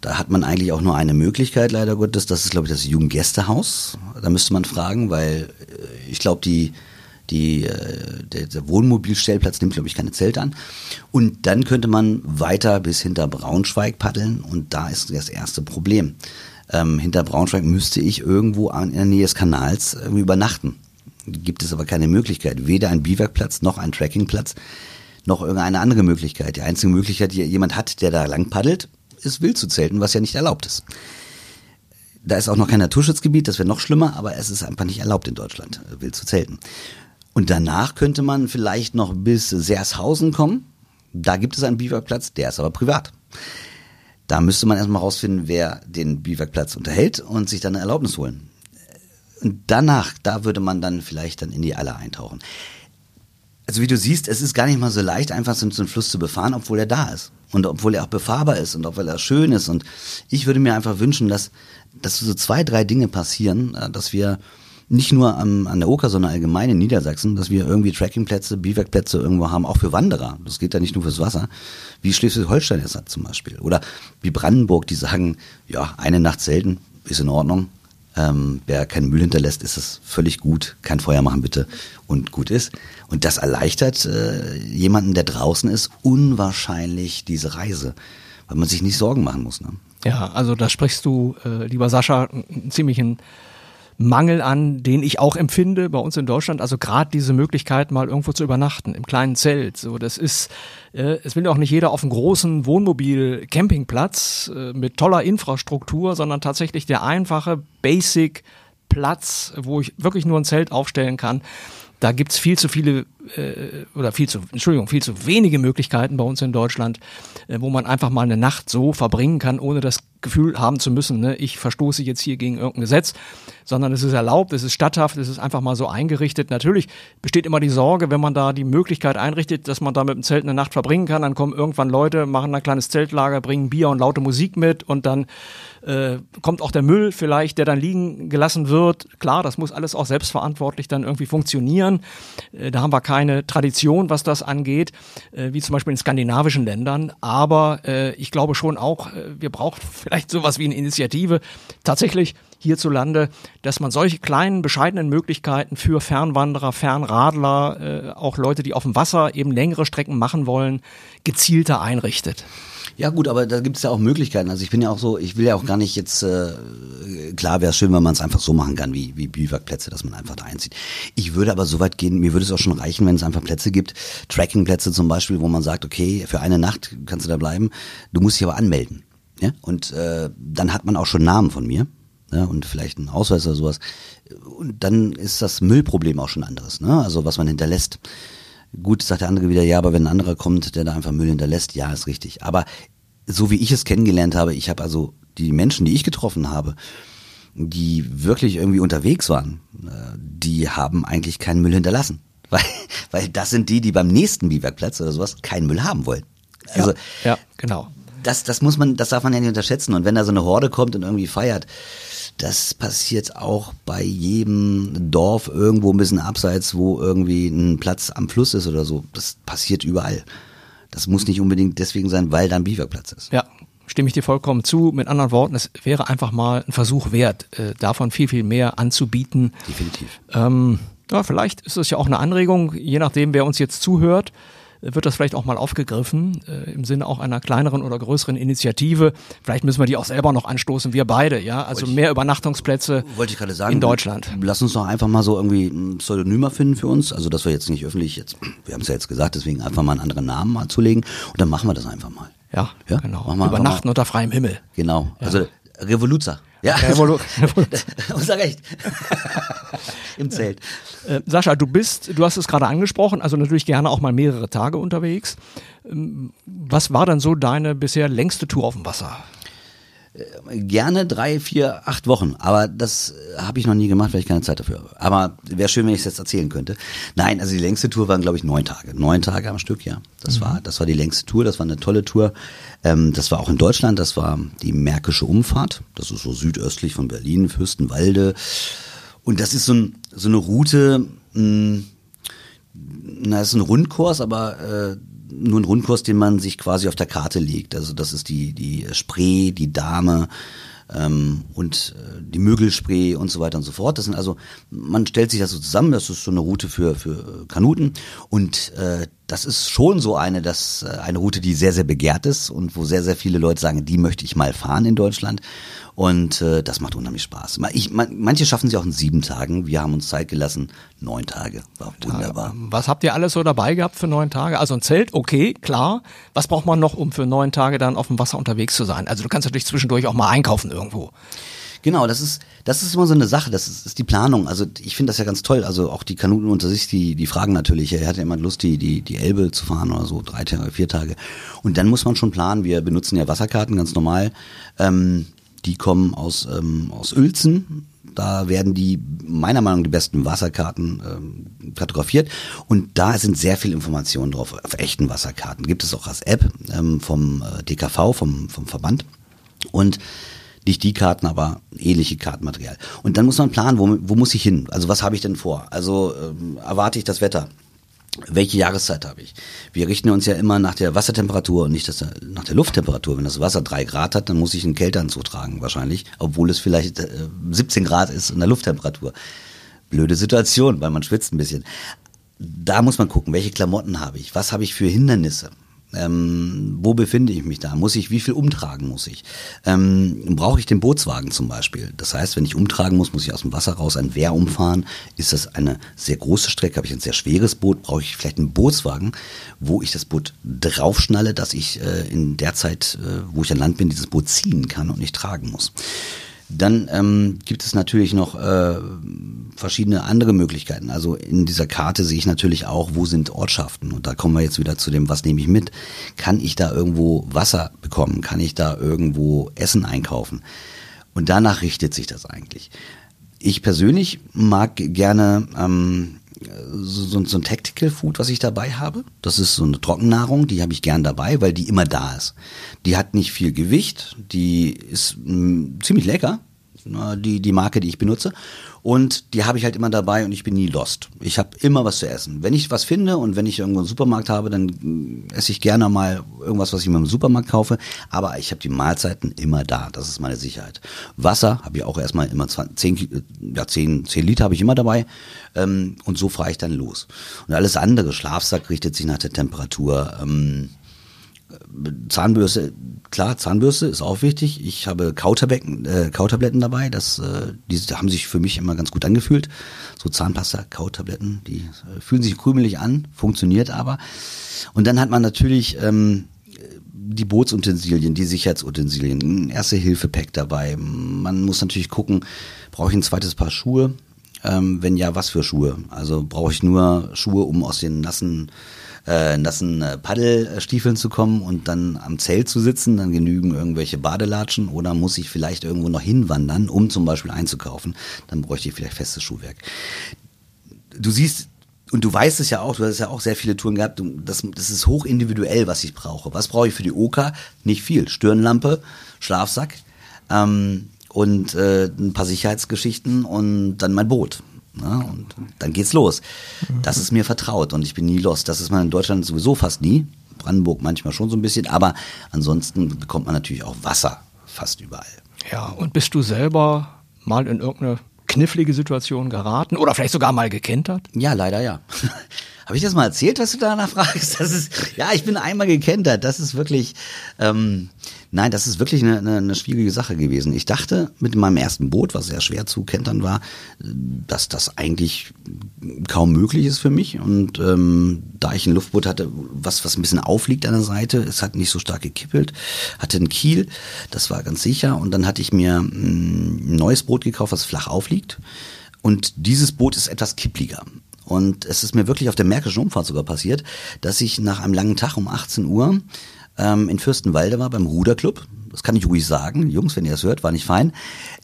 Da hat man eigentlich auch nur eine Möglichkeit, leider Gottes. Das ist, glaube ich, das Jugendgästehaus. Da müsste man fragen, weil äh, ich glaube, die, die, äh, der, der Wohnmobilstellplatz nimmt, glaube ich, keine Zelte an. Und dann könnte man weiter bis hinter Braunschweig paddeln und da ist das erste Problem. Ähm, hinter Braunschweig müsste ich irgendwo in der Nähe des Kanals irgendwie übernachten. Gibt es aber keine Möglichkeit. Weder ein Biwakplatz noch ein Trekkingplatz noch irgendeine andere Möglichkeit. Die einzige Möglichkeit, die jemand hat, der da lang paddelt, ist wild zu zelten, was ja nicht erlaubt ist. Da ist auch noch kein Naturschutzgebiet, das wäre noch schlimmer, aber es ist einfach nicht erlaubt in Deutschland, wild zu zelten. Und danach könnte man vielleicht noch bis Sershausen kommen. Da gibt es einen Biwakplatz, der ist aber privat. Da müsste man erstmal rausfinden, wer den Biwakplatz unterhält und sich dann eine Erlaubnis holen. Und danach, da würde man dann vielleicht dann in die Aller eintauchen. Also wie du siehst, es ist gar nicht mal so leicht, einfach so einen Fluss zu befahren, obwohl er da ist. Und obwohl er auch befahrbar ist und obwohl er schön ist. Und ich würde mir einfach wünschen, dass, dass so zwei, drei Dinge passieren, äh, dass wir nicht nur am, an der Oker, sondern allgemein in Niedersachsen, dass wir irgendwie Trekkingplätze, Biwakplätze irgendwo haben, auch für Wanderer. Das geht ja nicht nur fürs Wasser, wie Schleswig-Holstein es hat zum Beispiel. Oder wie Brandenburg, die sagen, ja, eine Nacht selten ist in Ordnung. Ähm, wer keinen Müll hinterlässt, ist es völlig gut. Kein Feuer machen bitte und gut ist. Und das erleichtert äh, jemanden, der draußen ist, unwahrscheinlich diese Reise, weil man sich nicht Sorgen machen muss. Ne? Ja, also da sprichst du, äh, lieber Sascha, einen ziemlichen Mangel an, den ich auch empfinde bei uns in Deutschland. Also gerade diese Möglichkeit, mal irgendwo zu übernachten, im kleinen Zelt. So, das ist, äh, es will auch nicht jeder auf einem großen Wohnmobil-Campingplatz äh, mit toller Infrastruktur, sondern tatsächlich der einfache Basic Platz, wo ich wirklich nur ein Zelt aufstellen kann. Da gibt's viel zu viele äh, oder viel zu, Entschuldigung, viel zu wenige Möglichkeiten bei uns in Deutschland, äh, wo man einfach mal eine Nacht so verbringen kann, ohne das Gefühl haben zu müssen, ne, ich verstoße jetzt hier gegen irgendein Gesetz, sondern es ist erlaubt, es ist statthaft, es ist einfach mal so eingerichtet. Natürlich besteht immer die Sorge, wenn man da die Möglichkeit einrichtet, dass man da mit dem Zelt eine Nacht verbringen kann, dann kommen irgendwann Leute, machen ein kleines Zeltlager, bringen Bier und laute Musik mit und dann äh, kommt auch der Müll vielleicht, der dann liegen gelassen wird. Klar, das muss alles auch selbstverantwortlich dann irgendwie funktionieren. Äh, da haben wir keine Tradition, was das angeht, äh, wie zum Beispiel in skandinavischen Ländern. Aber äh, ich glaube schon auch, äh, wir brauchen [LAUGHS] vielleicht sowas wie eine Initiative tatsächlich hierzulande, dass man solche kleinen, bescheidenen Möglichkeiten für Fernwanderer, Fernradler, äh, auch Leute, die auf dem Wasser eben längere Strecken machen wollen, gezielter einrichtet. Ja gut, aber da gibt es ja auch Möglichkeiten. Also ich bin ja auch so, ich will ja auch gar nicht jetzt, äh, klar wäre es schön, wenn man es einfach so machen kann, wie, wie Biwakplätze, dass man einfach da einzieht. Ich würde aber so weit gehen, mir würde es auch schon reichen, wenn es einfach Plätze gibt, Trackingplätze zum Beispiel, wo man sagt, okay, für eine Nacht kannst du da bleiben, du musst dich aber anmelden. Ja? Und äh, dann hat man auch schon Namen von mir. Ja, und vielleicht einen Ausweis oder sowas. Und dann ist das Müllproblem auch schon anderes, ne? Also was man hinterlässt. Gut, sagt der andere wieder, ja, aber wenn ein anderer kommt, der da einfach Müll hinterlässt, ja, ist richtig. Aber so wie ich es kennengelernt habe, ich habe also die Menschen, die ich getroffen habe, die wirklich irgendwie unterwegs waren, äh, die haben eigentlich keinen Müll hinterlassen. [LAUGHS] Weil, weil das sind die, die beim nächsten Biwakplatz oder sowas keinen Müll haben wollen. Also, ja, ja genau. Das, das muss man, das darf man ja nicht unterschätzen. Und wenn da so eine Horde kommt und irgendwie feiert, das passiert auch bei jedem Dorf irgendwo ein bisschen abseits, wo irgendwie ein Platz am Fluss ist oder so. Das passiert überall. Das muss nicht unbedingt deswegen sein, weil da ein Biwakplatz ist. Ja, stimme ich dir vollkommen zu. Mit anderen Worten, es wäre einfach mal ein Versuch wert, äh, davon viel, viel mehr anzubieten. Definitiv. Ähm, ja, vielleicht ist es ja auch eine Anregung, je nachdem, wer uns jetzt zuhört wird das vielleicht auch mal aufgegriffen, äh, im Sinne auch einer kleineren oder größeren Initiative. Vielleicht müssen wir die auch selber noch anstoßen, wir beide, ja. Also mehr Übernachtungsplätze wollte ich gerade sagen, in Deutschland. Lass uns doch einfach mal so irgendwie ein Pseudonym finden für uns. Also, dass wir jetzt nicht öffentlich jetzt, wir haben es ja jetzt gesagt, deswegen einfach mal einen anderen Namen mal zulegen und dann machen wir das einfach mal. Ja, ja? genau. Übernachten unter freiem Himmel. Genau. Ja. Also Revoluzer. Ja, Revolu [LAUGHS] [LAUGHS] unser Recht. [LAUGHS] Im Zelt. Äh, Sascha, du bist, du hast es gerade angesprochen, also natürlich gerne auch mal mehrere Tage unterwegs. Ähm, was war denn so deine bisher längste Tour auf dem Wasser? Gerne drei, vier, acht Wochen. Aber das äh, habe ich noch nie gemacht, weil ich keine Zeit dafür habe. Aber wäre schön, wenn ich es jetzt erzählen könnte. Nein, also die längste Tour waren, glaube ich, neun Tage. Neun Tage am Stück, ja. Das mhm. war, das war die längste Tour. Das war eine tolle Tour. Ähm, das war auch in Deutschland. Das war die Märkische Umfahrt. Das ist so südöstlich von Berlin, Fürstenwalde. Und das ist so, ein, so eine Route. Mh, hm, na, das ist ein Rundkurs, aber äh, nur ein Rundkurs, den man sich quasi auf der Karte legt. Also das ist die, die Spree, die Dame ähm, und äh, die Mögelspray und so weiter und so fort. Das sind also, man stellt sich das so zusammen, das ist so eine Route für, für Kanuten und äh, das ist schon so eine, das, äh, eine Route, die sehr, sehr begehrt ist und wo sehr, sehr viele Leute sagen, die möchte ich mal fahren in Deutschland. Und äh, das macht unheimlich Spaß. Ich, manche schaffen sie auch in sieben Tagen. Wir haben uns Zeit gelassen. Neun Tage. War wunderbar. Was habt ihr alles so dabei gehabt für neun Tage? Also ein Zelt, okay, klar. Was braucht man noch, um für neun Tage dann auf dem Wasser unterwegs zu sein? Also du kannst natürlich zwischendurch auch mal einkaufen irgendwo. Genau, das ist, das ist immer so eine Sache, das ist, ist die Planung. Also ich finde das ja ganz toll. Also auch die Kanuten unter sich, die, die fragen natürlich, er hatte immer Lust, die, die, die Elbe zu fahren oder so, drei Tage, vier Tage. Und dann muss man schon planen, wir benutzen ja Wasserkarten ganz normal. Ähm, die kommen aus, ähm, aus Uelzen. Da werden die, meiner Meinung nach, die besten Wasserkarten ähm, kartografiert. Und da sind sehr viele Informationen drauf, auf echten Wasserkarten. Gibt es auch als App ähm, vom äh, DKV, vom, vom Verband. Und nicht die Karten, aber ähnliche Kartenmaterial. Und dann muss man planen, wo, wo muss ich hin? Also was habe ich denn vor? Also ähm, erwarte ich das Wetter? welche Jahreszeit habe ich? Wir richten uns ja immer nach der Wassertemperatur und nicht nach der Lufttemperatur. Wenn das Wasser drei Grad hat, dann muss ich einen Kälteanzug tragen wahrscheinlich, obwohl es vielleicht äh, 17 Grad ist in der Lufttemperatur. Blöde Situation, weil man schwitzt ein bisschen. Da muss man gucken, welche Klamotten habe ich, was habe ich für Hindernisse. Ähm, wo befinde ich mich da? Muss ich, wie viel umtragen muss ich? Ähm, brauche ich den Bootswagen zum Beispiel? Das heißt, wenn ich umtragen muss, muss ich aus dem Wasser raus ein Wehr umfahren. Ist das eine sehr große Strecke? Habe ich ein sehr schweres Boot? Brauche ich vielleicht einen Bootswagen, wo ich das Boot draufschnalle, dass ich äh, in der Zeit, äh, wo ich an Land bin, dieses Boot ziehen kann und nicht tragen muss? Dann ähm, gibt es natürlich noch äh, verschiedene andere Möglichkeiten. Also in dieser Karte sehe ich natürlich auch, wo sind Ortschaften. Und da kommen wir jetzt wieder zu dem, was nehme ich mit? Kann ich da irgendwo Wasser bekommen? Kann ich da irgendwo Essen einkaufen? Und danach richtet sich das eigentlich. Ich persönlich mag gerne ähm, so, so ein Tactical Food, was ich dabei habe. Das ist so eine Trockennahrung, die habe ich gern dabei, weil die immer da ist. Die hat nicht viel Gewicht, die ist mh, mm, ziemlich lecker, die, die Marke, die ich benutze. Und die habe ich halt immer dabei und ich bin nie lost. Ich habe immer was zu essen. Wenn ich was finde und wenn ich irgendwo einen Supermarkt habe, dann mm, esse ich gerne mal irgendwas, was ich mir im Supermarkt kaufe. Aber ich habe die Mahlzeiten immer da. Das ist meine Sicherheit. Wasser habe ich auch erstmal immer 20, 10, ja, 10, 10 Liter habe ich immer dabei. Ähm, und so fahre ich dann los. Und alles andere, Schlafsack richtet sich nach der Temperatur. Zahnbürste, klar, Zahnbürste ist auch wichtig. Ich habe Kautabletten, äh, Kautabletten dabei. Das, äh, die haben sich für mich immer ganz gut angefühlt. So Zahnpasta, Kautabletten, die äh, fühlen sich krümelig an, funktioniert aber. Und dann hat man natürlich ähm, die Bootsutensilien, die Sicherheitsutensilien, ein Erste-Hilfe-Pack dabei. Man muss natürlich gucken, brauche ich ein zweites Paar Schuhe? Ähm, wenn ja, was für Schuhe? Also brauche ich nur Schuhe, um aus den nassen äh, nassen äh, Paddelstiefeln zu kommen und dann am Zelt zu sitzen, dann genügen irgendwelche Badelatschen oder muss ich vielleicht irgendwo noch hinwandern, um zum Beispiel einzukaufen, dann bräuchte ich vielleicht festes Schuhwerk. Du siehst, und du weißt es ja auch, du hast ja auch sehr viele Touren gehabt, das, das ist hoch individuell, was ich brauche. Was brauche ich für die Oka? Nicht viel. Stirnlampe, Schlafsack ähm, und äh, ein paar Sicherheitsgeschichten und dann mein Boot. Ne? Und dann geht's los. Das ist mir vertraut und ich bin nie los. Das ist man in Deutschland sowieso fast nie. Brandenburg manchmal schon so ein bisschen, aber ansonsten bekommt man natürlich auch Wasser fast überall. Ja, und bist du selber mal in irgendeine knifflige Situation geraten oder vielleicht sogar mal gekentert? Ja, leider ja. [LAUGHS] Habe ich das mal erzählt, was du danach fragst? Das ist, ja, ich bin einmal gekentert. Das ist wirklich, ähm, nein, das ist wirklich eine, eine, eine schwierige Sache gewesen. Ich dachte mit meinem ersten Boot, was sehr schwer zu kentern war, dass das eigentlich kaum möglich ist für mich. Und ähm, da ich ein Luftboot hatte, was, was ein bisschen aufliegt an der Seite, es hat nicht so stark gekippelt, hatte einen Kiel, das war ganz sicher. Und dann hatte ich mir ein neues Boot gekauft, was flach aufliegt. Und dieses Boot ist etwas kippliger. Und es ist mir wirklich auf der Märkischen Umfahrt sogar passiert, dass ich nach einem langen Tag um 18 Uhr ähm, in Fürstenwalde war beim Ruderclub. das kann ich ruhig sagen. Jungs, wenn ihr das hört, war nicht fein.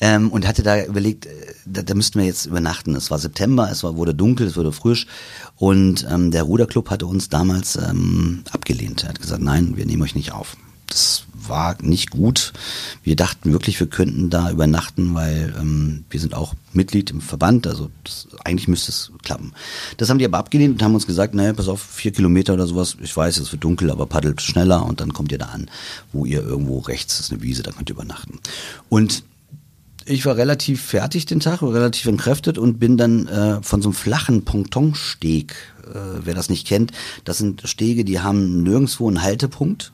Ähm, und hatte da überlegt, äh, da, da müssten wir jetzt übernachten. Es war September, es war, wurde dunkel, es wurde frisch. Und ähm, der Ruderclub hatte uns damals ähm, abgelehnt. Er hat gesagt, nein, wir nehmen euch nicht auf. Das war nicht gut. Wir dachten wirklich, wir könnten da übernachten, weil ähm, wir sind auch Mitglied im Verband, also das, eigentlich müsste es klappen. Das haben die aber abgelehnt und haben uns gesagt, naja, pass auf, vier Kilometer oder sowas, ich weiß, es wird dunkel, aber paddelt schneller und dann kommt ihr da an, wo ihr irgendwo rechts ist eine Wiese, da könnt ihr übernachten. Und ich war relativ fertig den Tag, relativ entkräftet und bin dann äh, von so einem flachen Pontonsteg, äh, wer das nicht kennt, das sind Stege, die haben nirgendwo einen Haltepunkt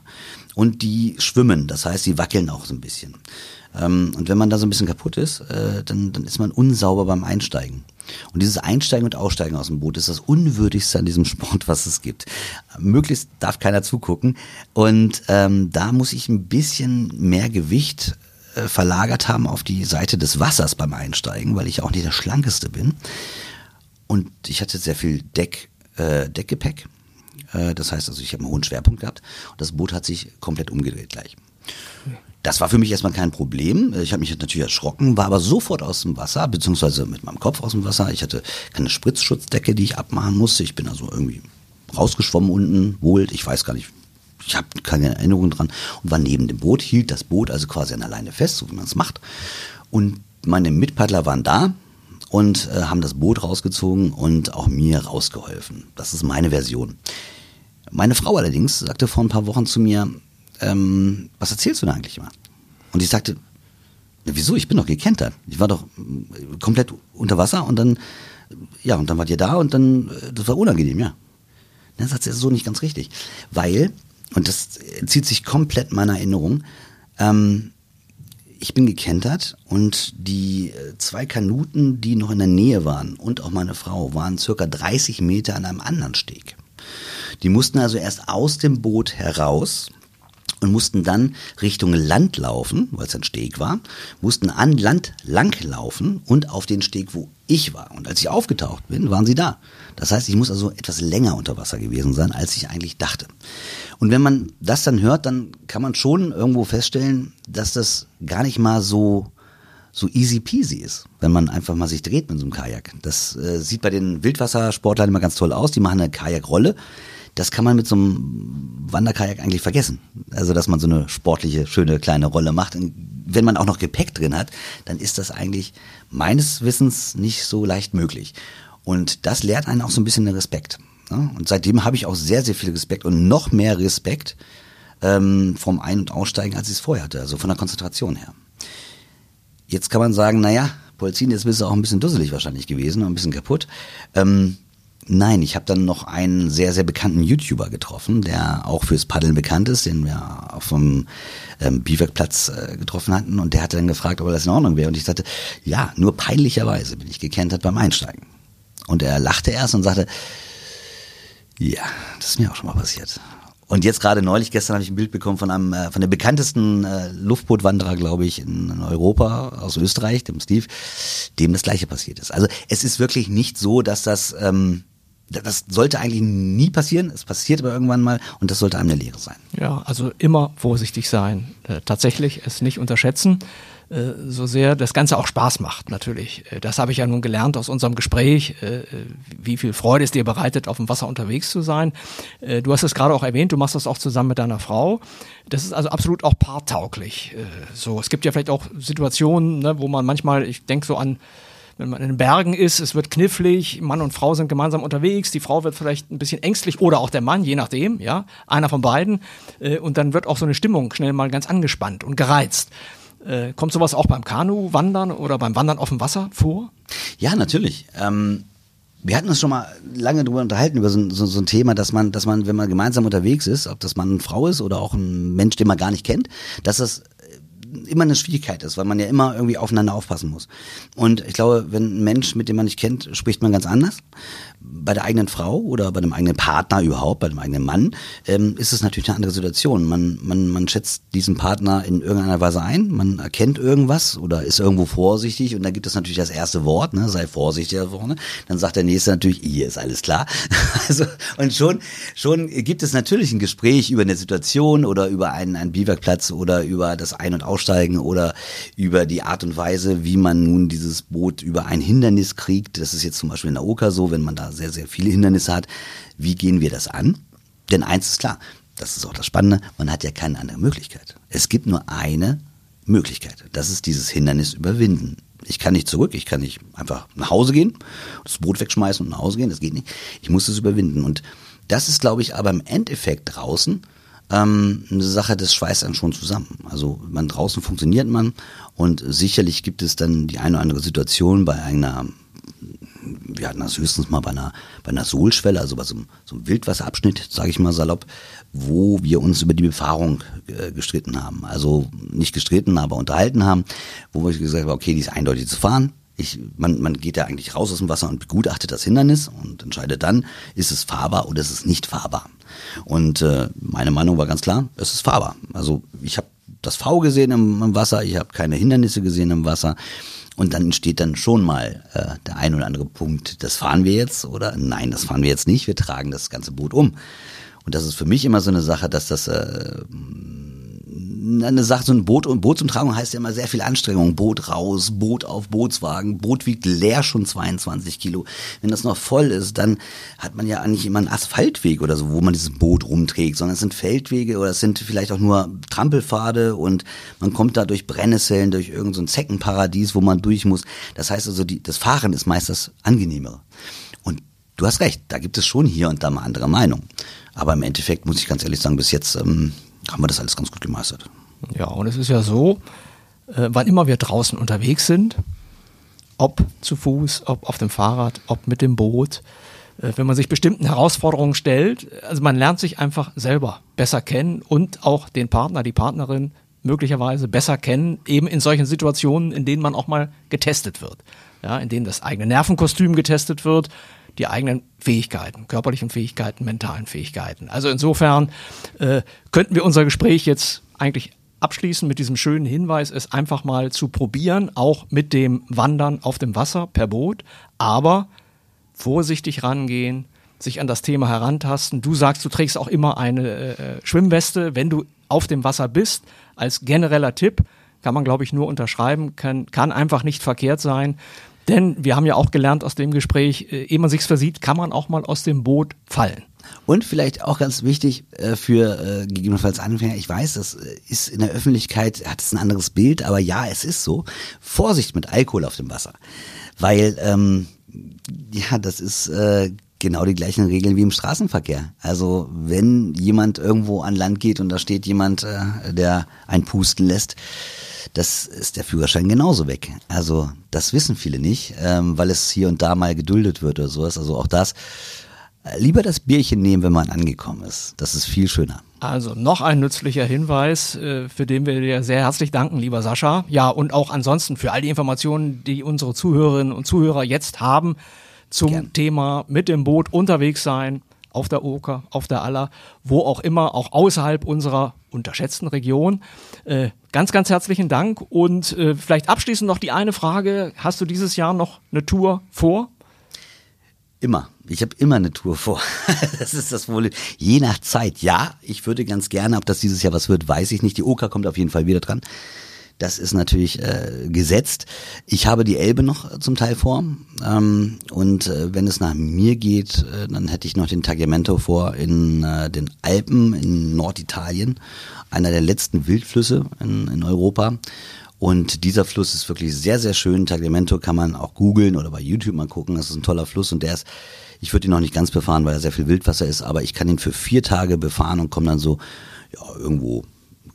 und die schwimmen, das heißt, sie wackeln auch so ein bisschen. Ähm, und wenn man da so ein bisschen kaputt ist, äh, dann, dann ist man unsauber beim Einsteigen. Und dieses Einsteigen und Aussteigen aus dem Boot ist das Unwürdigste an diesem [LAUGHS] Sport, was es gibt. Möglichst darf keiner zugucken. Und ähm, da muss ich ein bisschen mehr Gewicht äh, verlagert haben auf die Seite des Wassers beim Einsteigen, weil ich auch nicht der Schlankeste bin. Und ich hatte sehr viel Deck, äh, Deckgepäck. Äh, das heißt also, ich habe einen hohen Schwerpunkt gehabt und das Boot hat sich komplett umgedreht gleich. Das war für mich erstmal kein Problem. Ich habe mich natürlich erschrocken, war aber sofort aus dem Wasser, beziehungsweise mit meinem Kopf aus dem Wasser. Ich hatte keine Spritzschutzdecke, die ich abmachen musste. Ich bin also irgendwie rausgeschwommen unten, wohl, ich weiß gar nicht, ich habe keine Erinnerung dran und war neben dem Boot, hielt das Boot also quasi an der Leine fest, so wie man es macht. Und meine Mitpaddler waren da, und äh, haben das Boot rausgezogen und auch mir rausgeholfen. Das ist meine Version. Meine Frau allerdings sagte vor ein paar Wochen zu mir, ähm, was erzählst du da eigentlich immer? Und ich sagte, ja, wieso? Ich bin doch gekentert. Ich war doch äh, komplett unter Wasser und dann, ja, und dann wart ihr da und dann, äh, das war unangenehm, ja. Dann sagt sie, das ist so nicht ganz richtig. Weil, und das zieht sich komplett meiner Erinnerung, ähm, ich bin gekentert und die äh, zwei Kanuten, die noch in der Nähe waren und auch meine Frau, waren circa 30 Meter an einem anderen Steg. Die mussten also erst aus dem Boot heraus und mussten dann Richtung Land laufen, weil es ein Steg war, mussten an Land lang laufen und auf den Steg, wo ich war. Und als ich aufgetaucht bin, waren sie da. Das heißt, ich muss also etwas länger unter Wasser gewesen sein, als ich eigentlich dachte. Und wenn man das dann hört, dann kann man schon irgendwo feststellen, dass das gar nicht mal so so easy peasy ist, wenn man einfach mal sich dreht mit so einem Kajak. Das äh, sieht bei den Wildwassersportlern immer ganz toll aus. Die machen eine Kajakrolle. Das kann man mit so einem Wanderkajak eigentlich vergessen. Also, dass man so eine sportliche, schöne kleine Rolle macht. Und wenn man auch noch Gepäck drin hat, dann ist das eigentlich meines Wissens nicht so leicht möglich. Und das lehrt einen auch so ein bisschen den Respekt. Ne? Und seitdem habe ich auch sehr, sehr viel Respekt und noch mehr Respekt ähm, vom Ein- und Aussteigen, als ich es vorher hatte, also von der Konzentration her. Jetzt kann man sagen, naja, Polzin, jetzt bist du auch ein bisschen dusselig wahrscheinlich gewesen, ein bisschen kaputt. Ähm, Nein, ich habe dann noch einen sehr, sehr bekannten YouTuber getroffen, der auch fürs Paddeln bekannt ist, den wir auf dem ähm, Biwakplatz äh, getroffen hatten. Und der hatte dann gefragt, ob das in Ordnung wäre. Und ich sagte, ja, nur peinlicherweise bin ich gekentert beim Einsteigen. Und er lachte erst und sagte, ja, das ist mir auch schon mal passiert. Und jetzt gerade neulich, gestern habe ich ein Bild bekommen von einem, äh, von der bekanntesten äh, Luftbootwanderer, glaube ich, in, in Europa, aus Österreich, dem Steve, dem das gleiche passiert ist. Also es ist wirklich nicht so, dass das ähm, das sollte eigentlich nie passieren. Es passiert aber irgendwann mal und das sollte einem eine Lehre sein. Ja, also immer vorsichtig sein. Äh, tatsächlich es nicht unterschätzen, äh, so sehr das Ganze auch Spaß macht natürlich. Äh, das habe ich ja nun gelernt aus unserem Gespräch, äh, wie viel Freude es dir bereitet, auf dem Wasser unterwegs zu sein. Äh, du hast es gerade auch erwähnt, du machst das auch zusammen mit deiner Frau. Das ist also absolut auch paartauglich. Äh, so, es gibt ja vielleicht auch Situationen, ne, wo man manchmal, ich denke so an wenn man in den Bergen ist, es wird knifflig, Mann und Frau sind gemeinsam unterwegs, die Frau wird vielleicht ein bisschen ängstlich oder auch der Mann, je nachdem, ja, einer von beiden. Äh, und dann wird auch so eine Stimmung schnell mal ganz angespannt und gereizt. Äh, kommt sowas auch beim Kanu-Wandern oder beim Wandern auf dem Wasser vor? Ja, natürlich. Ähm wir hatten uns schon mal lange darüber unterhalten, über so, so, so, ein Thema, dass man, dass man, wenn man gemeinsam unterwegs ist, ob das Mann und Frau ist oder auch ein Mensch, den man gar nicht kennt, dass das immer eine Schwierigkeit ist, weil man ja immer irgendwie aufeinander aufpassen muss. Und ich glaube, wenn ein Mensch, mit dem man nicht kennt, spricht man ganz anders. Bei der eigenen Frau oder bei dem eigenen Partner überhaupt, bei dem eigenen Mann, ähm, ist es natürlich eine andere Situation. Man, man, man schätzt diesen Partner in irgendeiner Weise ein, man erkennt irgendwas oder ist irgendwo vorsichtig und dann gibt es natürlich das erste Wort, ne, sei vorsichtig da vorne. Dann sagt der Nächste natürlich, hier ist alles klar. [LAUGHS] also, und schon, schon gibt es natürlich ein Gespräch über eine Situation oder über einen, einen Biwakplatz oder über das Ein- und Aussteigen oder über die Art und Weise, wie man nun dieses Boot über ein Hindernis kriegt. Das ist jetzt zum Beispiel in der Oka so, wenn man da sehr, sehr viele Hindernisse hat. Wie gehen wir das an? Denn eins ist klar, das ist auch das Spannende, man hat ja keine andere Möglichkeit. Es gibt nur eine Möglichkeit. Das ist dieses Hindernis überwinden. Ich kann nicht zurück, ich kann nicht einfach nach Hause gehen, das Boot wegschmeißen und nach Hause gehen, das geht nicht. Ich muss es überwinden. Und das ist, glaube ich, aber im Endeffekt draußen ähm, eine Sache des Schweißt dann schon zusammen. Also man draußen funktioniert man und sicherlich gibt es dann die eine oder andere Situation bei einer wir hatten das höchstens mal bei einer, bei einer Sohlschwelle, also bei so einem, so einem Wildwasserabschnitt, sage ich mal salopp, wo wir uns über die Befahrung äh, gestritten haben. Also nicht gestritten, aber unterhalten haben, wo wir gesagt haben, okay, die ist eindeutig zu fahren. Ich, man, man geht ja eigentlich raus aus dem Wasser und begutachtet das Hindernis und entscheidet dann, ist es fahrbar oder ist es nicht fahrbar. Und äh, meine Meinung war ganz klar, es ist fahrbar. Also ich habe das V gesehen im, im Wasser, ich habe keine Hindernisse gesehen im Wasser. Und dann entsteht dann schon mal äh, der ein oder andere Punkt, das fahren wir jetzt oder nein, das fahren wir jetzt nicht, wir tragen das ganze Boot um. Und das ist für mich immer so eine Sache, dass das äh, eine Sache, so ein Boot und Bootsumtragung heißt ja immer sehr viel Anstrengung. Boot raus, Boot auf Bootswagen, Boot wiegt leer schon 22 Kilo. Wenn das noch voll ist, dann hat man ja eigentlich immer einen Asphaltweg oder so, wo man dieses Boot rumträgt, sondern es sind Feldwege oder es sind vielleicht auch nur Trampelpfade und man kommt da durch Brennnesseln, durch irgendein so Zeckenparadies, wo man durch muss. Das heißt also, die, das Fahren ist meist das Angenehmere. Und du hast recht, da gibt es schon hier und da mal andere Meinungen. Aber im Endeffekt muss ich ganz ehrlich sagen, bis jetzt ähm, haben wir das alles ganz gut gemeistert. Ja, und es ist ja so, äh, wann immer wir draußen unterwegs sind, ob zu Fuß, ob auf dem Fahrrad, ob mit dem Boot, äh, wenn man sich bestimmten Herausforderungen stellt, also man lernt sich einfach selber besser kennen und auch den Partner, die Partnerin möglicherweise besser kennen, eben in solchen Situationen, in denen man auch mal getestet wird. Ja, in denen das eigene Nervenkostüm getestet wird, die eigenen Fähigkeiten, körperlichen Fähigkeiten, mentalen Fähigkeiten. Also insofern äh, könnten wir unser Gespräch jetzt eigentlich abschließen mit diesem schönen Hinweis, es einfach mal zu probieren, auch mit dem Wandern auf dem Wasser per Boot, aber vorsichtig rangehen, sich an das Thema herantasten. Du sagst, du trägst auch immer eine äh, Schwimmweste, wenn du auf dem Wasser bist, als genereller Tipp. Kann man, glaube ich, nur unterschreiben, kann, kann einfach nicht verkehrt sein. Denn wir haben ja auch gelernt aus dem Gespräch, äh, ehe man sich's versieht, kann man auch mal aus dem Boot fallen. Und vielleicht auch ganz wichtig äh, für äh, gegebenenfalls Anfänger, ich weiß, das äh, ist in der Öffentlichkeit, hat es ein anderes Bild, aber ja, es ist so. Vorsicht mit Alkohol auf dem Wasser. Weil, ähm, ja, das ist äh, genau die gleichen Regeln wie im Straßenverkehr. Also wenn jemand irgendwo an Land geht und da steht jemand, äh, der einen pusten lässt, das ist der Führerschein genauso weg. Also das wissen viele nicht, ähm, weil es hier und da mal geduldet wird oder sowas. Also auch das lieber das Bierchen nehmen, wenn man angekommen ist. Das ist viel schöner. Also noch ein nützlicher Hinweis, äh, für den wir dir sehr herzlich danken, lieber Sascha. Ja, und auch ansonsten für all die Informationen, die unsere Zuhörerinnen und Zuhörer jetzt haben zum Gern. Thema mit dem Boot unterwegs sein, auf der Oker, auf der Aller, wo auch immer, auch außerhalb unserer unterschätzten Region. Äh, ganz, ganz herzlichen Dank und äh, vielleicht abschließend noch die eine Frage. Hast du dieses Jahr noch eine Tour vor? Immer. Ich habe immer eine Tour vor. [LAUGHS] das ist das wohl. Je nach Zeit. Ja, ich würde ganz gerne, ob das dieses Jahr was wird, weiß ich nicht. Die Oka kommt auf jeden Fall wieder dran. Das ist natürlich äh, gesetzt. Ich habe die Elbe noch zum Teil vor. Ähm, und äh, wenn es nach mir geht, äh, dann hätte ich noch den Tagliamento vor in äh, den Alpen in Norditalien. Einer der letzten Wildflüsse in, in Europa. Und dieser Fluss ist wirklich sehr, sehr schön. Tagliamento kann man auch googeln oder bei YouTube mal gucken. Das ist ein toller Fluss und der ist, ich würde ihn noch nicht ganz befahren, weil er sehr viel Wildwasser ist, aber ich kann ihn für vier Tage befahren und komme dann so ja, irgendwo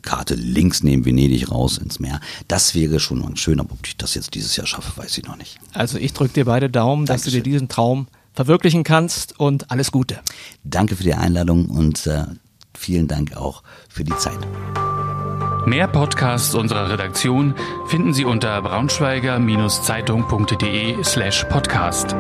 Karte links neben Venedig raus ins Meer. Das wäre schon schön, aber ob ich das jetzt dieses Jahr schaffe, weiß ich noch nicht. Also ich drücke dir beide Daumen, dass Dankeschön. du dir diesen Traum verwirklichen kannst und alles Gute. Danke für die Einladung und äh, vielen Dank auch für die Zeit. Mehr Podcasts unserer Redaktion finden Sie unter braunschweiger-zeitung.de slash podcast.